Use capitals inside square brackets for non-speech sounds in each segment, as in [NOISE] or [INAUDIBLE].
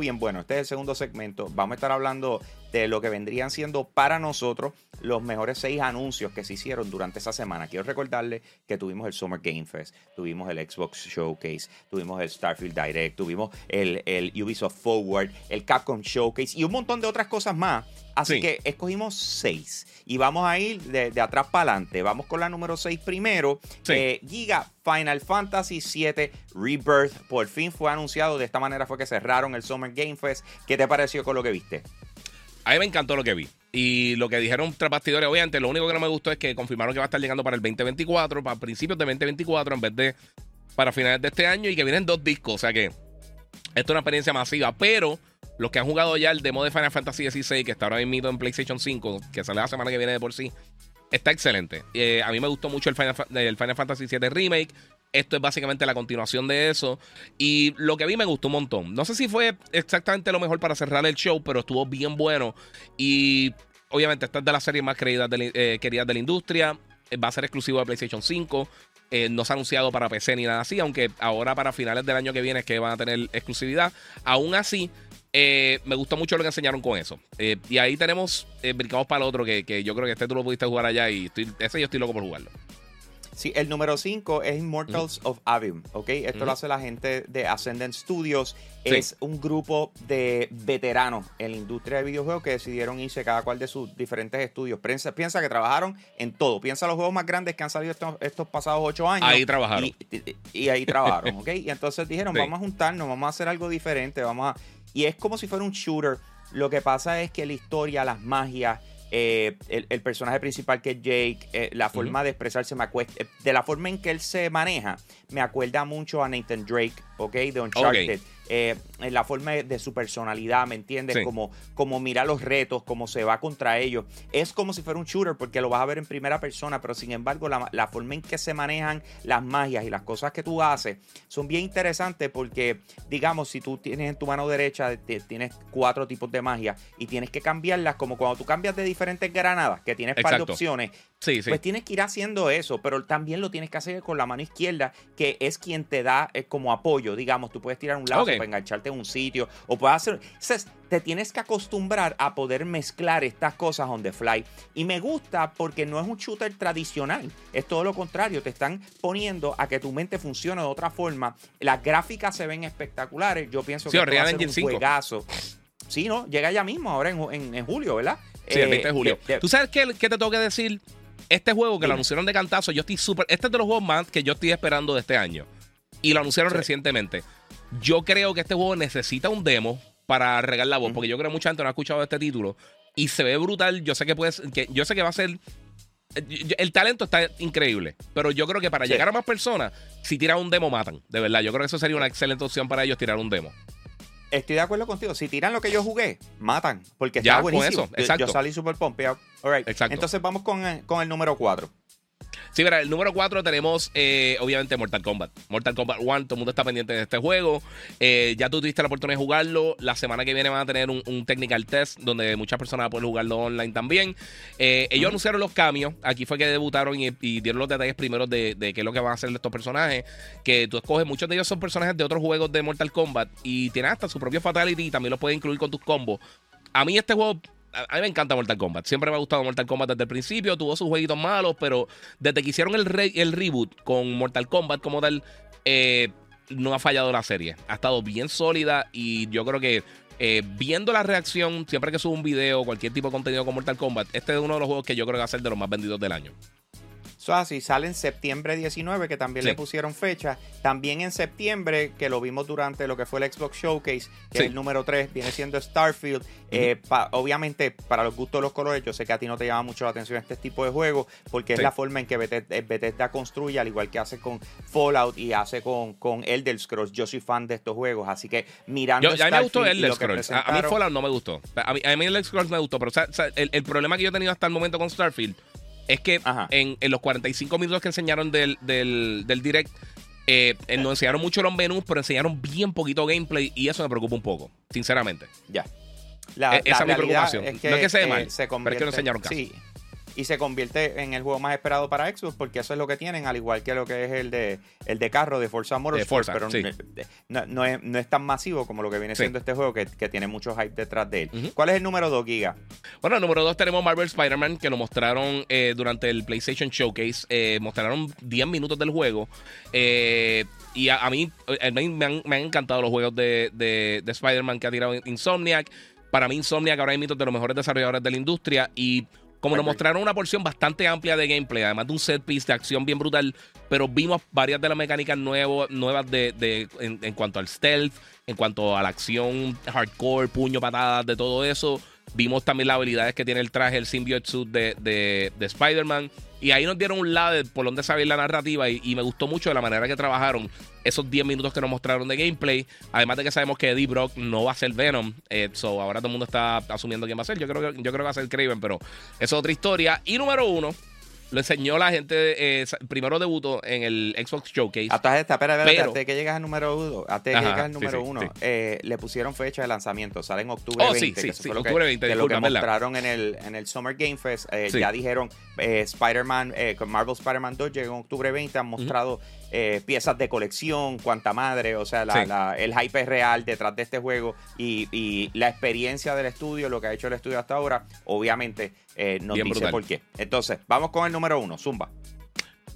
bien bueno. Este es el segundo segmento. Vamos a estar hablando de lo que vendrían siendo para nosotros los mejores seis anuncios que se hicieron durante esa semana. Quiero recordarle que tuvimos el Summer Game Fest, tuvimos el Xbox Showcase, tuvimos el Starfield Direct, tuvimos el, el Ubisoft Forward, el Capcom Showcase y un montón de otras cosas más. Así Sí. que escogimos seis y vamos a ir de, de atrás para adelante. Vamos con la número seis primero. Sí. Eh, Giga Final Fantasy VII Rebirth por fin fue anunciado. De esta manera fue que cerraron el Summer Game Fest. ¿Qué te pareció con lo que viste? A mí me encantó lo que vi. Y lo que dijeron tras bastidores, obviamente, lo único que no me gustó es que confirmaron que va a estar llegando para el 2024, para principios de 2024, en vez de para finales de este año, y que vienen dos discos. O sea que esto es una experiencia masiva. Pero los que han jugado ya el demo de Final Fantasy XVI, que está ahora mismo en PlayStation 5, que sale la semana que viene de por sí, está excelente. Eh, a mí me gustó mucho el Final, el Final Fantasy VII Remake. Esto es básicamente la continuación de eso. Y lo que vi me gustó un montón. No sé si fue exactamente lo mejor para cerrar el show, pero estuvo bien bueno. Y obviamente esta es de las series más queridas de, la- eh, de la industria. Eh, Va a ser exclusivo de PlayStation 5. Eh, no se ha anunciado para PC ni nada así, aunque ahora para finales del año que viene es que van a tener exclusividad. Aún así, eh, me gustó mucho lo que enseñaron con eso. Eh, y ahí tenemos, eh, brincamos para el otro, que, que yo creo que este tú lo pudiste jugar allá y ese yo estoy loco por jugarlo. Sí, el número 5 es Immortals of Avim, ¿ok? Esto lo hace la gente de Ascendant Studios. Sí. Es un grupo de veteranos en la industria de videojuegos que decidieron irse cada cual de sus diferentes estudios. Piensa, piensa que trabajaron en todo. Piensa los juegos más grandes que han salido estos, estos pasados ocho años. Ahí trabajaron. Y, y- y ahí trabajaron, [LAUGHS] ¿ok? Y entonces dijeron, Sí. vamos a juntarnos, vamos a hacer algo diferente, vamos a... Y es como si fuera un shooter. Lo que pasa es que la historia, las magias, eh, el, el personaje principal que es Jake, eh, la forma de expresarse, me acuesta, eh, de la forma en que él se maneja, me acuerda mucho a Nathan Drake, ¿ok? De Uncharted. Eh, en la forma de, su personalidad, ¿me entiendes? Sí. Como, como mira los retos, cómo se va contra ellos. Es como si fuera un shooter porque lo vas a ver en primera persona, pero sin embargo la, la forma en que se manejan las magias y las cosas que tú haces son bien interesantes porque, digamos, si tú tienes en tu mano derecha, te- tienes cuatro tipos de magia y tienes que cambiarlas como cuando tú cambias de diferentes granadas, que tienes par de opciones, Sí, sí. pues tienes que ir haciendo eso, pero también lo tienes que hacer con la mano izquierda, que es quien te da eh, como apoyo. Digamos, tú puedes tirar un lazo Ok. Para engancharte en un sitio, o puedes hacer. Entonces, te tienes que acostumbrar a poder mezclar estas cosas on the fly. Y me gusta porque no es un shooter tradicional, es todo lo contrario. Te están poniendo a que tu mente funcione de otra forma. Las gráficas se ven espectaculares. Yo pienso Sí, que esto va a ser un 5. juegazo. Sí, ¿no? Llega ya mismo, ahora en, en- en julio, ¿verdad? Sí, el Eh, 20 de julio. de- de- ¿Tú sabes qué, qué te tengo que decir? Este juego que lo anunciaron de cantazo, yo estoy súper. Este es de los juegos más que yo estoy esperando de este año. Y lo anunciaron Sí. recientemente. Yo creo que este juego necesita un demo para regar la voz, porque yo creo que mucha gente no ha escuchado este título. Y se ve brutal. Yo sé que puede ser- que yo sé que va a ser. eh, El talento está increíble, pero yo creo que para Sí. llegar a más personas, si tiran un demo, matan. De verdad, yo creo que eso sería una excelente opción para ellos tirar un demo. Estoy de acuerdo contigo. Si tiran lo que yo jugué, matan. Porque Ya, está con buenísimo. eso, Yo- exacto. Yo, salí súper pompeado. All right. Exacto. Entonces vamos con, el- con el número 4. Sí, verá, el número 4 tenemos, eh, obviamente, Mortal Kombat. Mortal Kombat 1, todo el mundo está pendiente de este juego. Eh, ya tú tuviste la oportunidad de jugarlo. La semana que viene van a tener un, un technical test donde muchas personas van a poder jugarlo online también. Eh, ellos anunciaron los cambios. Aquí fue que debutaron y, y dieron los detalles primeros de, de qué es lo que van a hacer estos personajes. Que tú escoges, muchos de ellos son personajes de otros juegos de Mortal Kombat y tienen hasta su propio Fatality y también lo puedes incluir con tus combos. A mí este juego a mí me encanta Mortal Kombat. Siempre me ha gustado Mortal Kombat desde el principio. Tuvo sus jueguitos malos, pero desde que hicieron el, re- el reboot con Mortal Kombat como tal, eh, no ha fallado la serie. Ha estado bien sólida y yo creo que eh, viendo la reacción, siempre que subo un video, cualquier tipo de contenido con Mortal Kombat, este es uno de los juegos que yo creo que va a ser de los más vendidos del año. Eso así, sale en septiembre 19, que también Sí. le pusieron fecha. También en septiembre, que lo vimos durante lo que fue el Xbox Showcase, que Sí. es el número 3, viene siendo Starfield. Eh, pa- obviamente, para los gustos de los colores, yo sé que a ti no te llama mucho la atención este tipo de juegos, porque es la forma en que Bethesda, eh, Bethesda construye, al igual que hace con Fallout y hace con, con Elder Scrolls. Yo soy fan de estos juegos, así que mirando. Yo, a mí me gustó Starfield y el lo que Scrolls. A, a mí Fallout no me gustó. A mí, a mí Scrolls me gustó, pero o sea, o sea, el, el problema que yo he tenido hasta el momento con Starfield es que en, en los 45 minutos que enseñaron del, del, del direct, eh, eh, nos enseñaron mucho los menús, pero enseñaron bien poquito gameplay y eso me preocupa un poco, sinceramente. Ya. La, Eh, esa es mi preocupación. Es que, No es que se eh, mal, se pero es que no enseñaron caso. Sí. Y se convierte en el juego más esperado para Xbox porque eso es lo que tienen, al igual que lo que es el de el de carro de Forza Motorsport, pero no, no, es, no, es, tan masivo como lo que viene siendo este juego que, que, tiene mucho hype detrás de él. ¿Cuál es el número 2, Giga? Bueno, el número 2 tenemos Marvel Spider-Man que lo mostraron eh, durante el PlayStation Showcase. Eh, mostraron 10 minutos del juego. Eh, y a, mí, me han, me han, encantado los juegos de, de, de Spider-Man que ha tirado Insomniac. Para mí, Insomniac ahora mismo es de los mejores desarrolladores de la industria. Y como nos mostraron una porción bastante amplia de gameplay, además de un set piece de acción bien brutal, pero vimos varias de las mecánicas nuevas de, en, cuanto al stealth, en cuanto a la acción hardcore, puño, patadas, de todo eso. Vimos también las habilidades que tiene el traje, el symbiote suit de, de Spider-Man. Y ahí nos dieron un lado por donde saber la narrativa y, me gustó mucho de la manera que trabajaron esos 10 minutos que nos mostraron de gameplay. Además de que sabemos que Eddie Brock no va a ser Venom. Eh, so ahora todo el mundo está asumiendo quién va a ser. Yo creo que, yo creo que va a ser Craven, pero eso es otra historia. Y número uno, lo enseñó la gente, eh, primero debutó en el Xbox Showcase. Hasta esta, espera, espera, hasta que llegas al número uno, hasta que llegas al número uno, eh, le pusieron fecha de lanzamiento, sale en octubre oh, 20. Sí, sí, sí, octubre 20, que, lo que mostraron en el, en el Summer Game Fest, eh, ya dijeron Spider-Man, con Marvel Spider-Man 2 llegó en octubre 20, han mostrado piezas de colección, cuanta madre, o sea, el hype es real detrás de este juego y, y la experiencia del estudio, lo que ha hecho el estudio hasta ahora, obviamente eh, nos dice por qué. Entonces, vamos con el número uno, Zumba.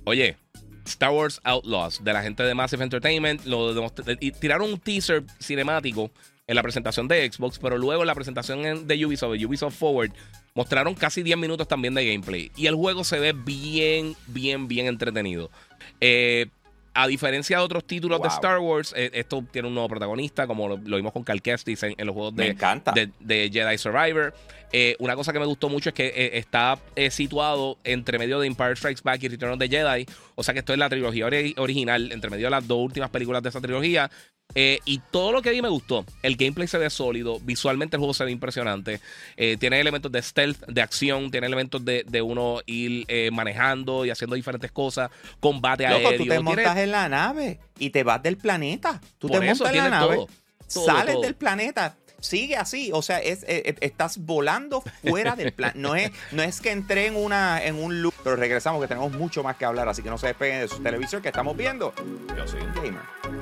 Oye, Star Wars Outlaws, de la gente de Massive Entertainment, lo y tiraron un teaser cinemático en la presentación de Xbox, pero luego en la presentación de Ubisoft, de Ubisoft Forward, mostraron casi 10 minutos también de gameplay. Y el juego se ve bien, bien, bien entretenido. Eh, a diferencia de otros títulos de Star Wars, eh, esto tiene un nuevo protagonista, como lo, vimos con Cal Kestis en, los juegos de, de, Jedi Survivor. Eh, una cosa que me gustó mucho es que eh, está situado entre medio de Empire Strikes Back y Return of the Jedi. O sea que esto es la trilogía original, entre medio de las dos últimas películas de esa trilogía. Eh, y todo lo que vi me gustó. El gameplay se ve sólido, visualmente el juego se ve impresionante. Eh, tiene elementos de stealth, de acción, tiene elementos de, uno ir eh, manejando y haciendo diferentes cosas. Combate Loco, aéreo. tú te montas en la nave y te vas del planeta. Tú te montas en la nave, sales del planeta, sigue así. O sea, es, estás volando fuera del plan. No es, no es que entré en, una, en un loop, pero regresamos que tenemos mucho más que hablar. Así que no se despeguen de su televisor que estamos viendo. Yo soy un gamer.